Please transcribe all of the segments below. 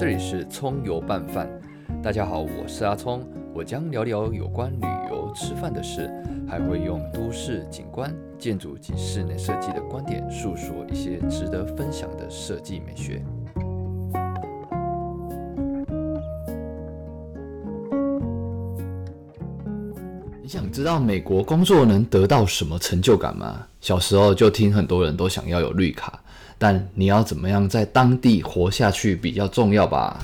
这里是葱油拌饭。大家好，我是阿葱，我将聊聊有关旅游、吃饭的事，还会用都市景观、建筑及室内设计的观点，述说一些值得分享的设计美学。你想知道美国工作能得到什么成就感吗？小时候就听很多人都想要有绿卡，但你要怎么样在当地活下去比较重要吧？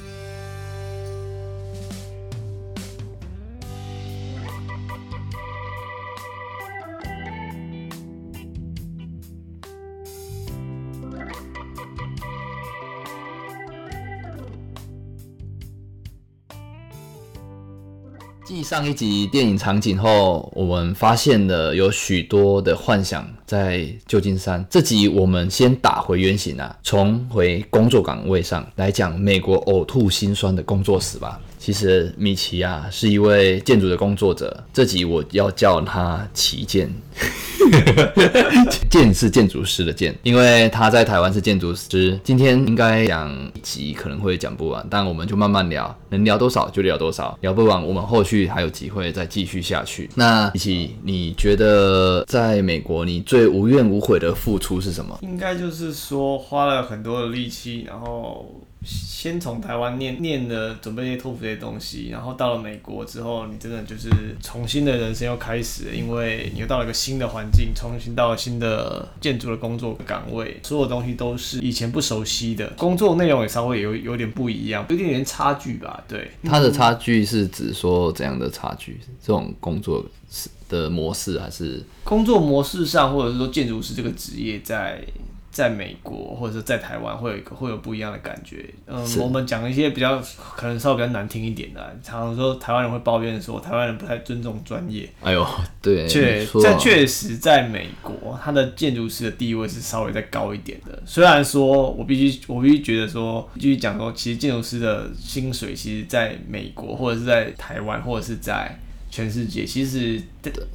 继上一集电影场景后，我们发现了有许多的幻想在旧金山。这集我们先打回原形啊，重回工作岗位上来讲美国呕吐心酸的工作史吧。其实米奇啊是一位建筑的工作者，这集我要叫他旗舰。建是建筑师的建，因为他在台湾是建筑师。今天应该讲一集可能会讲不完，但我们就慢慢聊，能聊多少就聊多少，聊不完我们后续还有机会再继续下去。那米奇，你觉得在美国你最无怨无悔的付出是什么？应该就是说花了很多的力气，然后先从台湾念念的准备一些托福这些东西，然后到了美国之后，你真的就是重新的人生又开始了，因为你又到了一个新的环境，重新到了新的建筑的工作岗位，所有东西都是以前不熟悉的，工作内容也稍微有有点不一样，有点点差距吧？对，它的差距是指说怎样的差距？这种工作是的模式还是工作模式上，或者是说建筑师这个职业在。在美国或者是在台湾会有一个会有不一样的感觉。嗯，我们讲一些比较可能稍微比较难听一点的，常常说台湾人会抱怨说台湾人不太尊重专业。哎呦，对，确这确实在美国，他的建筑师的地位是稍微再高一点的。虽然说我必须我必须觉得说继续讲说，其实建筑师的薪水其实在美国或者是在台湾或者是在全世界，其实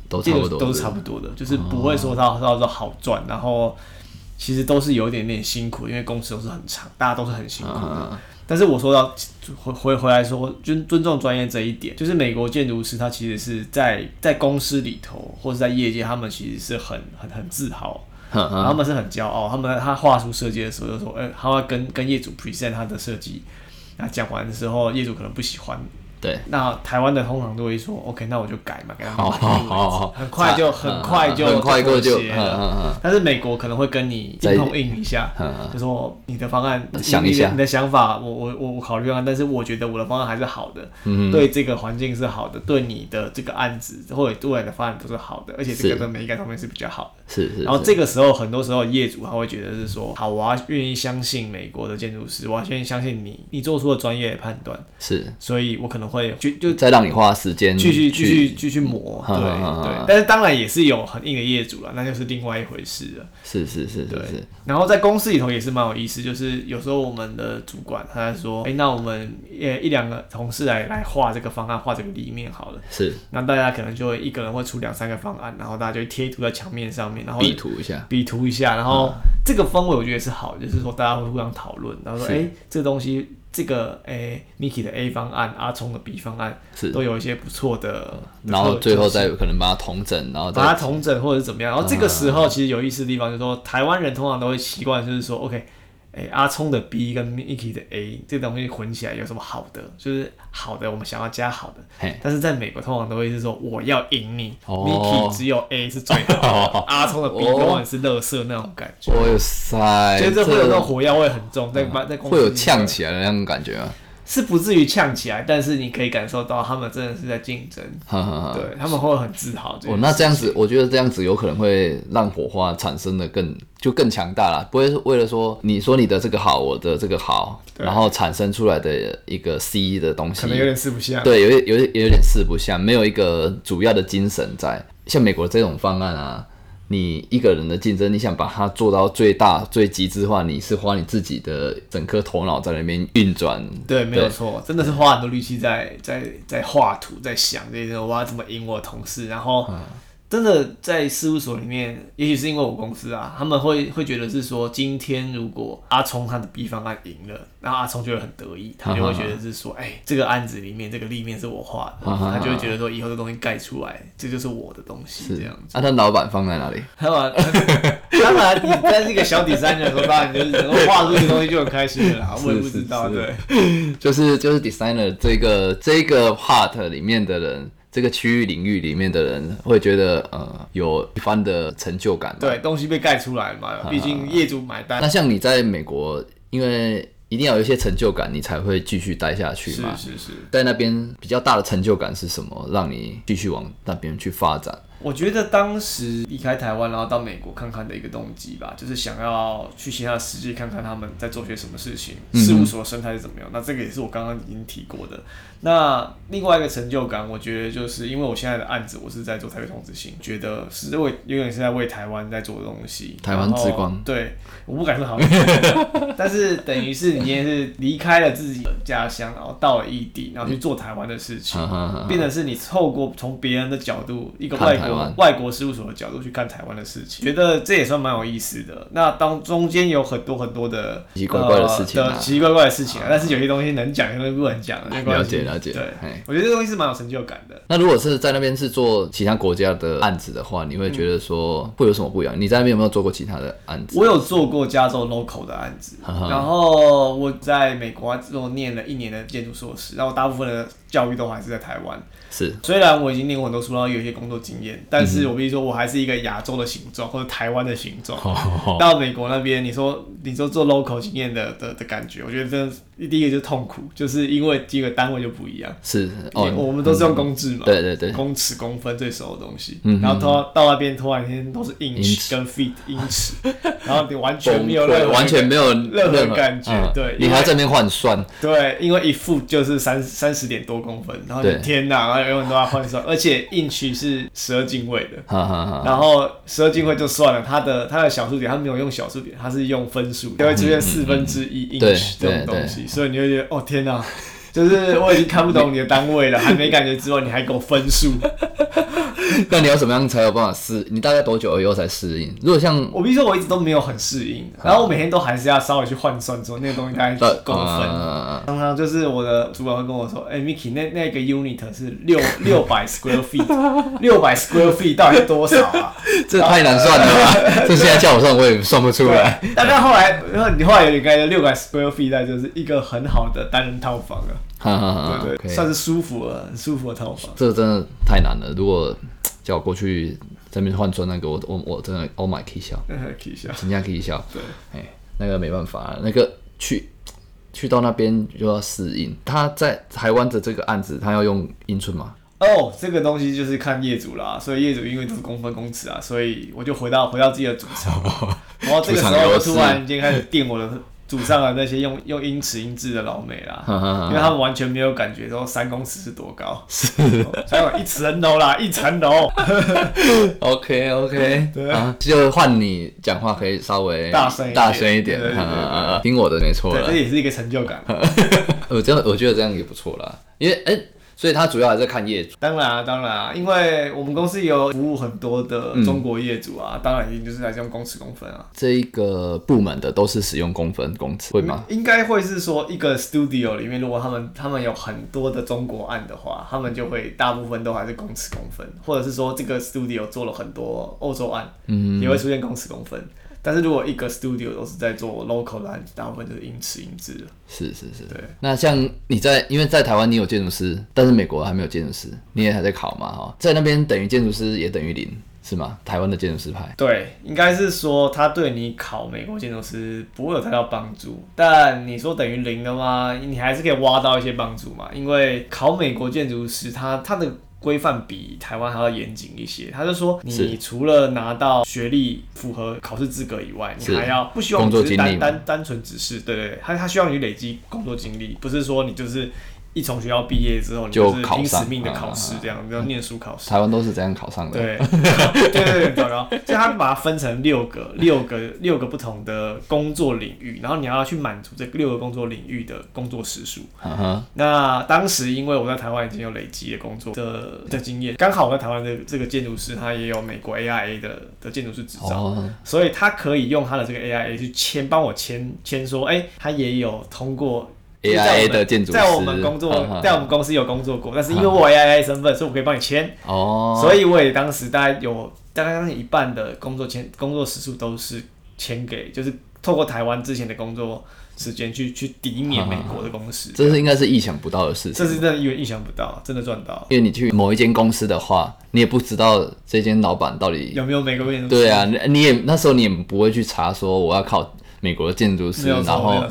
都差不多，都是差不多的，就是不会说他他说好赚，然后。其实都是有一点点辛苦，因为公司都是很长，大家都是很辛苦的。但是我说到回回回来说，尊尊重专业这一点，就是美国建筑师他其实是在在公司里头或者在业界，他们其实是很很很自豪，他们是很骄傲。他们他画出设计的时候就说，哎，他会跟跟业主 present 他的设计，那讲完的时候，业主可能不喜欢。对，那台湾的通常都会说，OK，那我就改嘛，给他们很快就很快就很快过就但是美国可能会跟你硬碰硬一下，就说你的方案想一下，你的想法，我我我我考虑啊，但是我觉得我的方案还是好的，对这个环境是好的，对你的这个案子或者对你的方案都是好的，而且这个的美感方面是比较好的。是是。然后这个时候，很多时候业主他会觉得是说，好，我要愿意相信美国的建筑师，我要愿意相信你，你做出了专业判断。是，所以我可能会就就再让你花时间继续继续继续磨，对对。但是当然也是有很硬的业主了，那就是另外一回事了。是是是，对。然后在公司里头也是蛮有意思，就是有时候我们的主管他在说，哎，那我们呃一两个同事来来画这个方案，画这个立面好了。是。那大家可能就会一个人会出两三个方案，然后大家就贴图在墙面上面，然后比图一下。比图一下，然后这个氛围我觉得是好，就是说大家会互相讨论，然后说，哎，这个东西，这个，诶，Miki 的 A 方案，阿聪的 B 方案，是。都有一些不错的，然后最后再可能把它同整，然后把它同整或者怎么样，然后这个时候其实有意思的地方就是说，台湾人通常都会习惯就是说，OK。哎，阿聪的 B 跟 Miki 的 A 这东西混起来有什么好的？就是好的，我们想要加好的。但是在美国通常都会是说我要赢你，Miki 只有 A 是最好的，阿聪的 B 往往是乐色那种感觉。哇塞！所以这会有那种火药味很重，在在会有呛起来的那种感觉啊。是不至于呛起来，但是你可以感受到他们真的是在竞争，对他们会很自豪。哦，那这样子，我觉得这样子有可能会让火花产生的更就更强大了，不会为了说你说你的这个好，我的这个好，然后产生出来的一个 C 的东西，可能有点四不像。对，有有有点四不像，没有一个主要的精神在。像美国这种方案啊。你一个人的竞争，你想把它做到最大、最极致化，你是花你自己的整颗头脑在那边运转。对，没有错，真的是花很多力气在在在画图，在想这些我要怎么赢我同事，然后真的在事务所里面，也许是因为我公司啊，他们会会觉得是说，今天如果阿聪他的 B 方案赢了，然后阿聪就会很得意，他就会觉得是说，哎、这个案子里面这个立面是我画的，他就会觉得说，以后这东西盖出来，这就是我的东西，这样子。啊，他老板放在哪里？当然，当然，你在这个小底三的时候，当然就是能够画出这个东西就很开心了啦。我也不知道，是是对，就是就是 designer 这个这个 part 里面的人，这个区域领域里面的人会觉得呃有一番的成就感。对，东西被盖出来嘛，毕竟业主买单那。像你在美国，因为一定要有一些成就感，你才会继续待下去嘛是。是是，在那边比较大的成就感是什么？让你继续往那边去发展？我觉得当时离开台湾，然后到美国看看的一个动机吧，就是想要去其他的世界看看他们在做些什么事情，嗯事务所生态是怎么样。那这个也是我刚刚已经提过的。那另外一个成就感，我觉得就是因为我现在的案子，我是在做台北同志性，觉得是为有点是在为台湾在做的东西。台湾之光对，我不敢说好，但是等于是你今天是离开了自己的家乡，然后到了异地，然后去做台湾的事情。变成是你透过从别人的角度，一个外国外国事务所的角度去看台湾的事情，觉得这也算蛮有意思的。那当中间有很多很多的奇奇怪怪的事情奇奇怪怪的事情啊，但是有些东西能讲，有些东西不能讲。了解了解对，我觉得这东西是蛮有成就感的。那如果是在那边是做其他国家的案子的话，你会觉得说会有什么不一样？你在那边有没有做过其他的案子？我有做过加州 local 的案子，然后我在美国之后念了一年的建筑硕士，然后大部分的教育都还是在台湾。是虽然我已经念过很多书，然后有一些工作经验，但嗯是我比如说，我还是一个亚洲的形状或者台湾的形状。哦到美国那边，你说你说做 local 经验的的的感觉，我觉得真的第一个就是痛苦，就是因为第一个单位就不一样。是哦，哦，我们都是用公制嘛，对对对，公尺、公分最熟的东西，嗯然后到到那边突然间都是 inch 跟 feet 英尺，然后你完全没有任，何完全没有任何感觉嗯。对你还要在那边换算，对，因为一 foot 就是三三十点多公分，然后你对。天哪，然后永远都要换算，而且 inch 是十二进位的。哈哈哈。然后十二进位就算了，它的它的小数点，它没有用小数点，它是用分数，就会出现四分之一 inch 这种东西，所以你会觉得哦天哪，就是我已经看不懂你的单位了，还没感觉之外，你还给我分数，那你要怎么样才有办法适？你大概多久以后才适应？如果像我必须说我一直都没有很适应，然后我每天都还是要稍微去换算说那个东西大概几公分。呃常常就是我的主管会跟我说：“哎、m i k i 那那个 unit 是六 六百 square feet，六百 square feet 到底是多少啊？”这太难算了吧？这现在叫我算，我也算不出来。对，大概后来，然后你后来有点概念，六百 square feet 那就是一个很好的单人套房了，哈哈哈。对算是舒服了，很舒服的套房。这个真的太难了。如果叫我过去这边换算那个，我我我真的 Oh my 可以笑，可以笑，人家可以笑。对，哎，那个没办法，那个去去到那边就要适应。他在台湾的这个案子，他要用英寸吗？哦，这个东西就是看业主啦，所以业主因为都是公分公尺啊，所以我就回到回到自己的主场，然后这个时候我突然间开始电我的祖上的那些用用英尺英制的老美啦。因为他们完全没有感觉说三公尺是多高，是，还有一层楼啦，一层楼，OK OK，对。啊，就换你讲话可以稍微大声一点。大声一点，听我的没错，了这。也是一个成就感。我这样我觉得这样也不错啦，因为哎、所以他主要还是看业主。当然啊，当然啊，因为我们公司有服务很多的嗯中国业主啊，当然一定就是还是用公尺公分啊。这一个部门的都是使用公分公尺，会吗？应该会是说一个 studio 里面，如果他们他们有很多的中国案的话，他们就会大部分都还是公尺公分，或者是说这个 studio 做了很多欧洲案，嗯，也会出现公尺公分。但是如果一个 studio 都是在做 local 的大部分就是英尺英制了。是是是。对，那像你在，因为在台湾你有建筑师，但是美国还没有建筑师，你也还在考嘛哈，在那边等于建筑师也等于零，是吗？台湾的建筑师派。对，应该是说他对你考美国建筑师不会有太大帮助，但你说等于零的吗？你还是可以挖到一些帮助嘛，因为考美国建筑师他他的。规范比台湾还要严谨一些，他就说，你除了拿到学历符合考试资格以外，你还要不希望你只是单单单纯只是对对对，他他希望你累积工作经历，不是说你就是一从学校毕业之后，你就是拼死命的考啊试，这样要念书考试。台湾都是这样考上的。对，对 对对，很糟糕。所以他把它分成六个、六个、六个不同的工作领域，然后你要去满足这六个工作领域的工作时数。嗯哼，那当时因为我在台湾已经有累积的工作的的经验，刚好我在台湾的这个建筑师他也有美国 AIA 的的建筑师执照，哦，所以他可以用他的这个 AIA 去签帮我签签说，哎、他也有通过。AIA 的建筑师在我们工作 在我们公司有工作过，但是因为我有 AIA 身份，所以我可以帮你签。哦，所以我也当时大概有大概一半的工作签工作时数都是签给，就是透过台湾之前的工作时间去去抵免美国的公司，这是应该是意想不到的事情这。是真的意意想不到，真的赚到。因为你去某一间公司的话，你也不知道这间老板到底有没有美国建筑师？对啊，你你也那时候你也不会去查说我要靠美国的建筑师，然后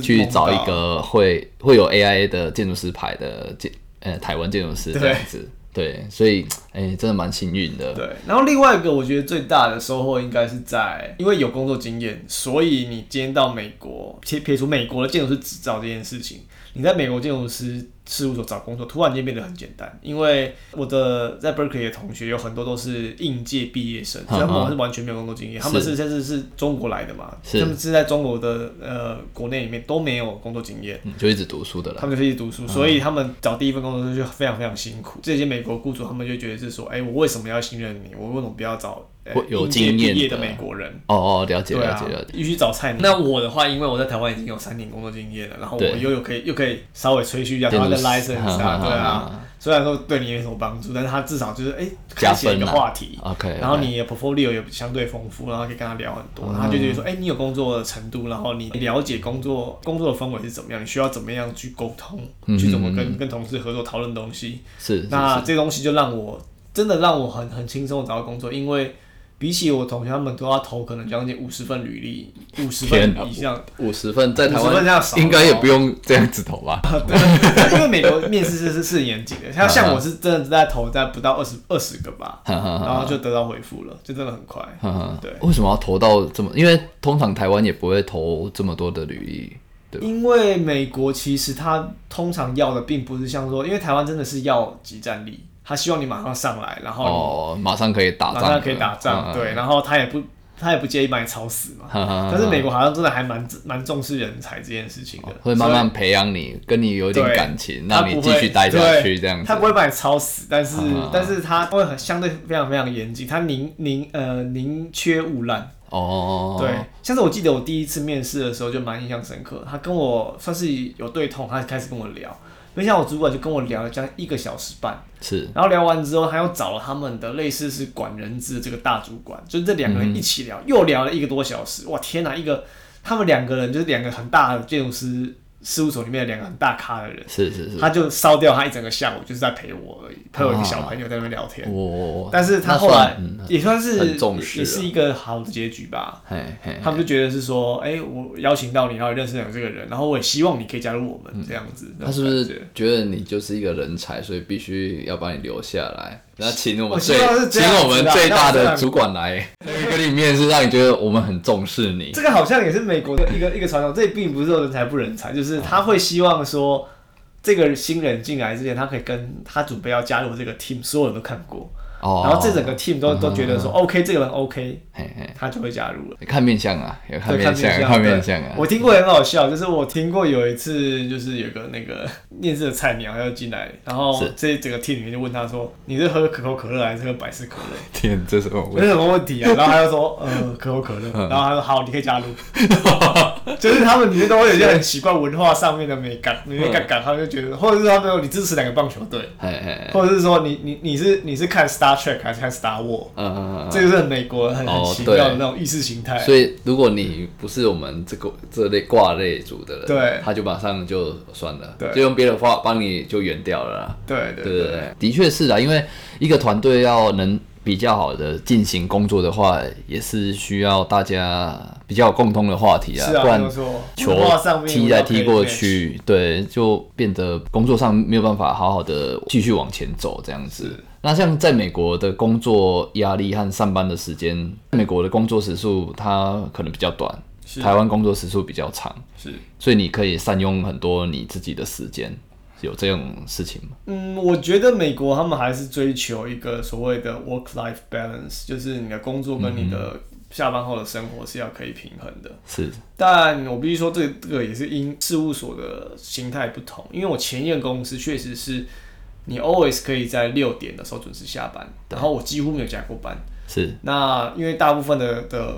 去找一个会会有 AIA 的建筑师牌的建呃台湾建筑师这样子。对，所以哎、真的蛮幸运的。对，然后另外一个我觉得最大的收获应该是在，因为有工作经验，所以你今天到美国，撇撇除美国的建筑师执照这件事情，你在美国建筑师事务所找工作，突然间变得很简单。因为我的在 Berkeley 的同学有很多都是应届毕业生，所以他们是完全没有工作经验，他们是甚至是中国来的嘛，是他们是在中国的呃国内里面都没有工作经验。嗯就一直读书的了。他们就是一直读书，所以他们找第一份工作就非常非常辛苦。这些美国雇主他们就觉得是说，哎、我为什么要信任你？我为什么不要找、有经验毕业的的美国人？哦哦，了解了解了解。，必须找菜鸟。那我的话，因为我在台湾已经有三年工作经验了，然后我对又有可以又可以稍微吹嘘一下台湾的 license 啊，对啊。虽然说对你没什么帮助，但是他至少就是哎、开启了一个话题。OK，然后你的 portfolio 也相对丰富，然后可以跟他聊很多，然后他就觉得说，哎、你有工作的程度，然后你了解工作工作的氛围是怎么样，你需要怎么样去沟通，去怎么跟跟同事合作讨论东西。是是那是这东西就让我真的让我很很轻松的找到工作，因为比起我同学他们都要投可能将近五十份履历，五十份以上，五十份，在台50分这湾应该也不用这样子投吧？因为美国面试是是是很严谨的，像像我是真的在投在不到二十二十个吧，然后就得到回复了，就真的很快。对为什么要投到这么？因为通常台湾也不会投这么多的履历，对？因为美国其实它通常要的并不是像说，因为台湾真的是要集战力，他希望你马上上来，然后哦，马上可以打仗，马上可以打仗，嗯对，，然后他也不他也不介意把你吵死嘛。但是美国好像真的还蛮蛮重视人才这件事情的，会慢慢培养你，跟你有点感情，让你继续待下去，这样子。他不会把你吵死，但是、嗯但是他会很相对非常非常严谨，他宁宁呃宁缺毋滥。哦，对，像是我记得我第一次面试的时候就蛮印象深刻，他跟我算是有对通，他开始跟我聊，没想到我主管就跟我聊了将近一个小时半，是然后聊完之后，他又找了他们的类似是管人资的这个大主管，就是这两个人一起聊，又聊了一个多小时。哇，天哪！一个他们两个人就是两个很大的建筑师事务所里面的两个很大咖的人，是是是，他就烧掉他一整个下午，就是在陪我而已，陪我一个小朋友在那边聊天。哦，但是他后来也算是也是一个好的结局吧。嘿嘿，他们就觉得是说，哎、我邀请到你，然后认识了这个人，然后我也希望你可以加入我们这样子。他是不是觉得你就是一个人才，所以必须要把你留下来？然后请我我们最请我们最大的主管来跟你面试，让你觉得我们很重视你。这个好像也是美国的一个一个传统，这并不是说人才不人才，就是他会希望说，这个新人进来之前，他可以跟他准备要加入这个 team，所有人都看过，哦，然后这整个 team 都都觉得说 OK，这个人 OK，嘿嘿，他就会加入了。看面相啊，有看，面相，看面相，啊。我听过很好笑，就是我听过有一次，就是有个那个 面试的菜鸟要进来，然后是这整个 team 里面就问他说：“你是喝可口可乐还是喝百事可乐？”天，这是我有什么问题啊？然后他就说，呃，可口可乐。嗯然后他说，好，你可以加入。就是他们里面都会有一些很奇怪文化上面的美感，美感感，他们就觉得，或者是他们说你支持哪个棒球队，或者是说你你你是你是看 Star Trek 还是看 Star War？嗯嗯嗯这个是很美国很很哦奇妙的那种意识形态。所以，如果你不是我们这个这类挂类组的人，对。他就马上就算了，对。就用别的方法帮你就圆掉了对对对。对，的确是啊，因为一个团队要能比较好的进行工作的话，也是需要大家比较有共通的话题啊，不然。球踢来踢过去，对，就变得工作上没有办法好好的继续往前走这样子。那像在美国的工作压力和上班的时间，美国的工作时数它可能比较短，台湾工作时数比较长，是所以你可以善用很多你自己的时间。有这种事情吗？嗯，我觉得美国他们还是追求一个所谓的 work-life balance，就是你的工作跟你的下班后的生活是要可以平衡的。是，但我必须说，这个这个也是因事务所的形态不同。因为我前一任公司确实是你 always 可以在六点的时候准时下班，然后我几乎没有加过班。是，那因为大部分的的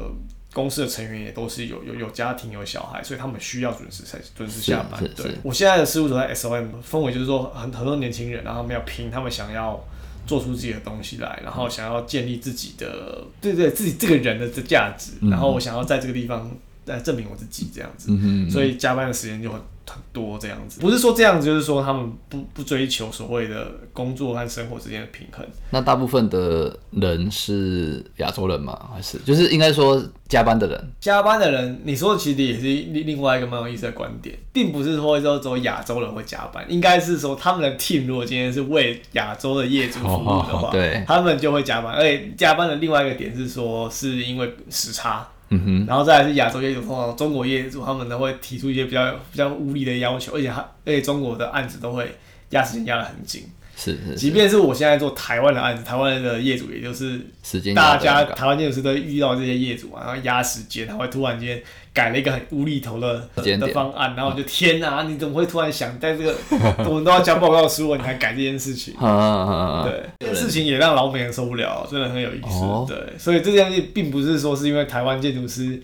公司的成员也都是有有有家庭有小孩，所以他们需要准时才准时下班对。我现在的事务所在 SOM 氛围就是说很很多年轻人，然后他们要拼，他们想要做出自己的东西来，然后想要建立自己的对对自己这个人的这价值，然后我想要在这个地方来证明我自己这样子，嗯哼，所以加班的时间就很很多这样子。不是说这样子，就是说他们不不追求所谓的工作和生活之间的平衡。那大部分的人是亚洲人吗？还是就是应该说加班的人？加班的人，你说的其实也是另另外一个蛮有意思的观点，并不是说说只有亚洲人会加班，应该是说他们的 team 如果今天是为亚洲的业主服务的话，哦对他们就会加班。而且加班的另外一个点是说，是因为时差，嗯哼，然后再来是亚洲业主，通常中国业主他们都会提出一些比较比较无理的要求，而且他而且中国的案子都会压时间压得很紧，是是即，便是我现在做台湾的案子，台湾的业主也就是时间大家台湾建筑师都遇到这些业主嘛，然后压时间，他会突然间改了一个很无厘头的的方案，然后我就天哪、你怎么会突然想在这个 我们都要交报告书了，你还改这件事情？嗯嗯嗯嗯，对，这件事情也让老美人受不了，真的很有意思。哦。对，所以这件事并不是说是因为台湾建筑师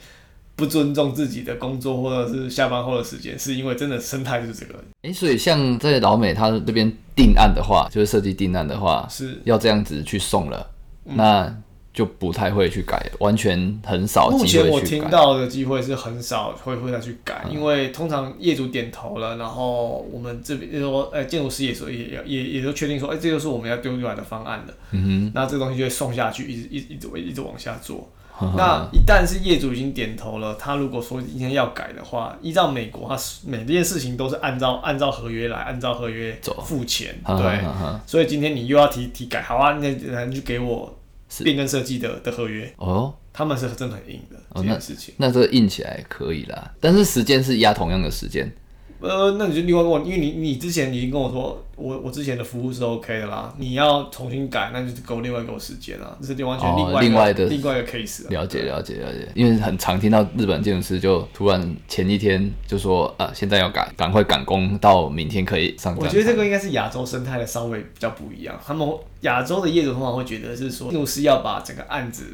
不尊重自己的工作或者是下班后的时间，是因为真的生态就是这个，哎、所以像在老美他这边定案的话，就是设计定案的话，是。要这样子去送了，嗯。那就不太会去改，完全很少目机前我听会去改。到的机会是很少会会再去改，嗯。因为通常业主点头了，然后我们这边就说，哎、建筑师也说也也也也就确定说，哎、这就是我们要丢出来的方案了，嗯哼。那这个东西就会送下去，一直一直一直一直往下做。哼，那一旦是业主已经点头了，他如果说今天要改的话，依照美国，他是每件事情都是按照按照合约来，按照合约走付钱，哼 对。所以今天你又要提提改，好啊，那就给我变更设计的的合约，哦，他们是真的很硬的这件事情。那这个印起来可以啦，但是时间是压同样的时间，呃，那你就另外跟我，因为你你之前已经跟我说，我我之前的服务是 OK 的啦，你要重新改，那就是给我另外给我时间啊，这是完全哦另外的另外一个 case 啊。了解了解了解，因为很常听到日本建筑师就突然前一天就说啊，现在要改，赶快赶工到明天可以上站。我觉得这个应该是亚洲生态的稍微比较不一样，他们亚洲的业主通常会觉得是说，建筑师要把整个案子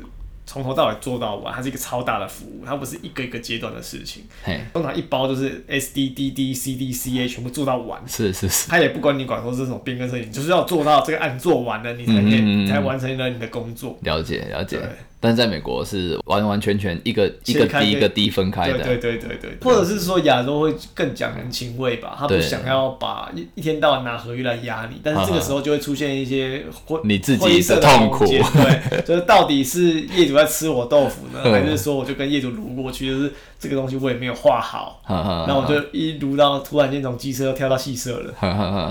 从头到尾做到完，它是一个超大的服务，它不是一个一个阶段的事情。嘿，通常一包就是 S D D D C D C A 全部做到完，是是是，他也不管你管说是什么变更设计，你就是要做到这个案做完了，你才可以，嗯嗯嗯嗯你才完成了你的工作。了解了解对。但是在美国是完完全全一个一个低一个低分开的，对对对对对，或者是说亚洲会更讲人情味吧，他不想要把一一天到晚拿合约来压你，但是这个时候就会出现一些灰你自己的痛苦。对，就是到底是业主在吃我豆腐呢，嗯。还是说我就跟业主撸过去，就是这个东西我也没有画好，哈哈然后我就一撸到突然间从机车跳到汽车了。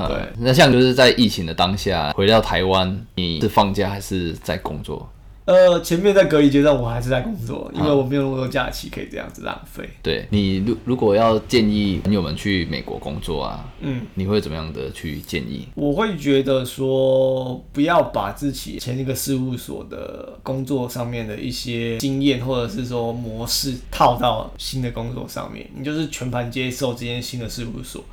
对。那像就是在疫情的当下回到台湾，你是放假还是在工作？呃，前面在隔离阶段我还是在工作，因为我没有那么多假期可以这样子浪费。对你如如果要建议朋友们去美国工作啊，嗯，你会怎么样的去建议？我会觉得说，不要把自己前一个事务所的工作上面的一些经验，或者是说模式套到新的工作上面，你就是全盘接受这间新的事务所，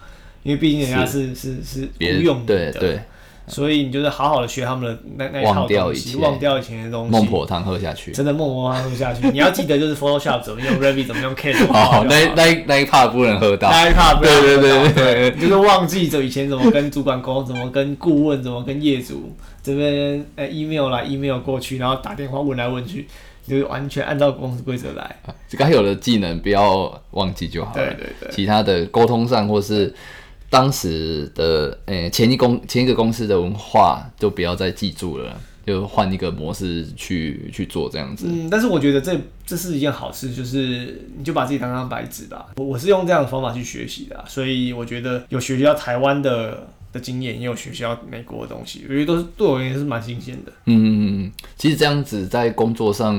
因为毕竟人家是。是是别人雇佣你的，对对，所以你就是好好的学他们的那那一套忘掉东西，以前忘掉以前的东西，孟婆汤喝下去。真的孟婆汤喝下去。你要记得就是 Photoshop 怎么用，Revit 怎么用，K 怎么哦，那那那一那一 part 不能喝到。那一 part 不要对对对喝到对对就是忘记着以前怎么跟主管沟通，怎么跟顾问，怎么跟业主这边呃 email 来 email 过去，然后打电话问来问去，就是完全按照公司规则来。该有的技能不要忘记就好了。对对对其他的沟通上或是当时的呃、前一公前一个公司的文化，就不要再记住了，就换一个模式去去做这样子。嗯，但是我觉得这这是一件好事，就是你就把自己当张白纸吧。我我是用这样的方法去学习的啊、所以我觉得有学习到台湾的的经验，也有学习到美国的东西，我觉得都是对我而言是蛮新鲜的。嗯嗯嗯，其实这样子在工作上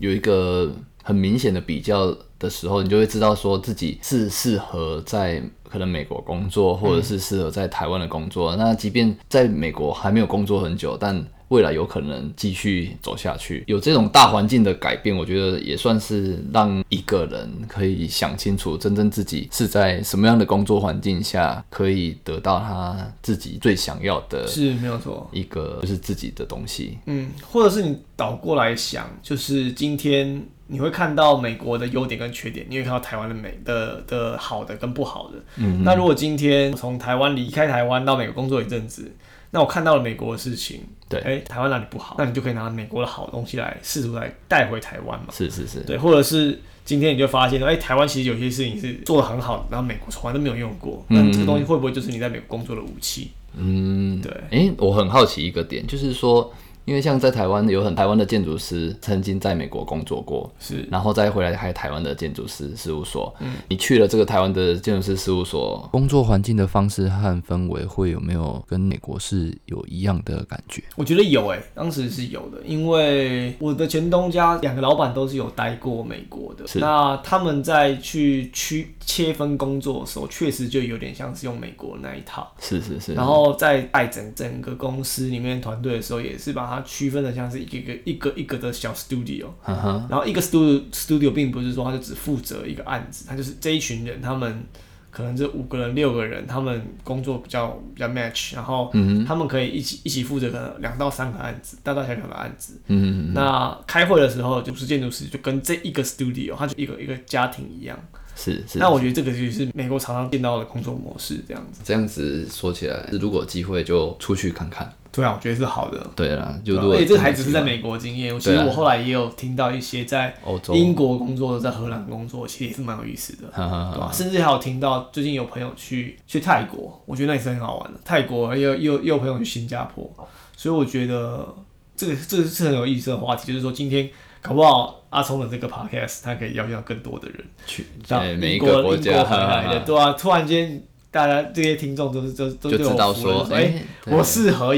有一个很明显的比较的时候，你就会知道说自己是适合在可能美国工作，或者是适合在台湾的工作。那即便在美国还没有工作很久，但未来有可能继续走下去，有这种大环境的改变，我觉得也算是让一个人可以想清楚，真正自己是在什么样的工作环境下可以得到他自己最想要的，是没有错，一个就是自己的东西。嗯，或者是你倒过来想，就是今天你会看到美国的优点跟缺点，你会看到台湾的美的的好的跟不好的。嗯，那如果今天从台湾离开台湾到美国工作一阵子。那我看到了美国的事情，对，哎，台湾哪里不好？那你就可以拿美国的好东西来试图来带回台湾嘛。是是是，对，或者是今天你就发现，哎，台湾其实有些事情是做的很好的，然后美国从来都没有用过，那这个东西会不会就是你在美国工作的武器？嗯，对。哎，我很好奇一个点，就是说。因为像在台湾有很台湾的建筑师曾经在美国工作过，是，然后再回来开台湾的建筑师事务所。嗯，你去了这个台湾的建筑师事务所，工作环境的方式和氛围会有没有跟美国是有一样的感觉？我觉得有诶，当时是有的，因为我的前东家两个老板都是有待过美国的，那他们在去区切分工作的时候，确实就有点像是用美国那一套。是是是。然后在带整整个公司里面团队的时候，也是把它区分的像是一个一个一个一个的小 studio，然后一个 studio studio 并不是说他就只负责一个案子，他就是这一群人，他们可能这五个人六个人，他们工作比较比较 match，然后他们可以一起一起负责可能两到三个案子，大大小小的案子。嗯那开会的时候，就是建筑师就跟这一个 studio，他就一个一个家庭一样。是是。那我觉得这个就是美国常常见到的工作模式，这样子。这样子说起来，如果有机会就出去看看。对啊，我觉得是好的。对啦，就如果这个还只是在美国经验，其实我后来也有听到一些在英国工作的，在荷兰工作，其实也是蛮有意思的，对吧？甚至还有听到最近有朋友去去泰国，我觉得那也是很好玩的。泰国又又又有朋友去新加坡，所以我觉得这个这个是很有意思的话题，就是说今天搞不好阿聪的这个 podcast，他可以邀请到更多的人去到每一个国家回来的，对啊，突然间。大家这些听众都是都都就知道说，哎，我适合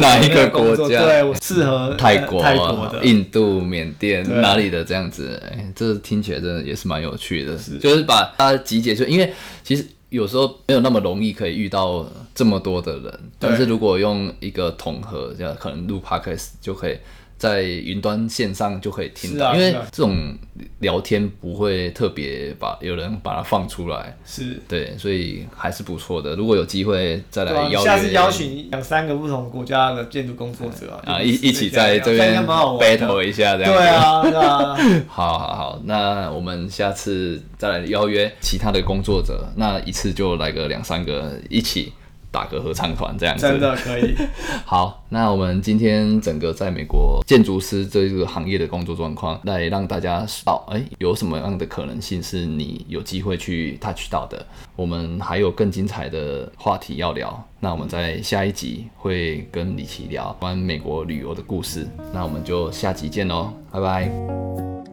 哪一个国家？对我适合泰国、泰国的、印度、缅甸哪里的这样子？哎，这听起来真的也是蛮有趣的，是就是把它集结出。因为其实有时候没有那么容易可以遇到这么多的人，但是如果用一个统合，这样可能录 podcast 就可以。在云端线上就可以听到，因为这种聊天不会特别把有人把它放出来，是对，所以还是不错的。如果有机会再来邀，下次邀请两三个不同国家的建筑工作者啊，一一起在这边 battle 一下，这样对啊，对啊。好好好，那我们下次再来邀约其他的工作者，那一次就来个两三个一起。打个合唱团这样子，真的可以。好，那我们今天整个在美国建筑师这个行业的工作状况，来让大家知道，哎，有什么样的可能性是你有机会去 touch 到的。我们还有更精彩的话题要聊，那我们在下一集会跟李琦聊关美国旅游的故事。那我们就下集见喽，拜拜。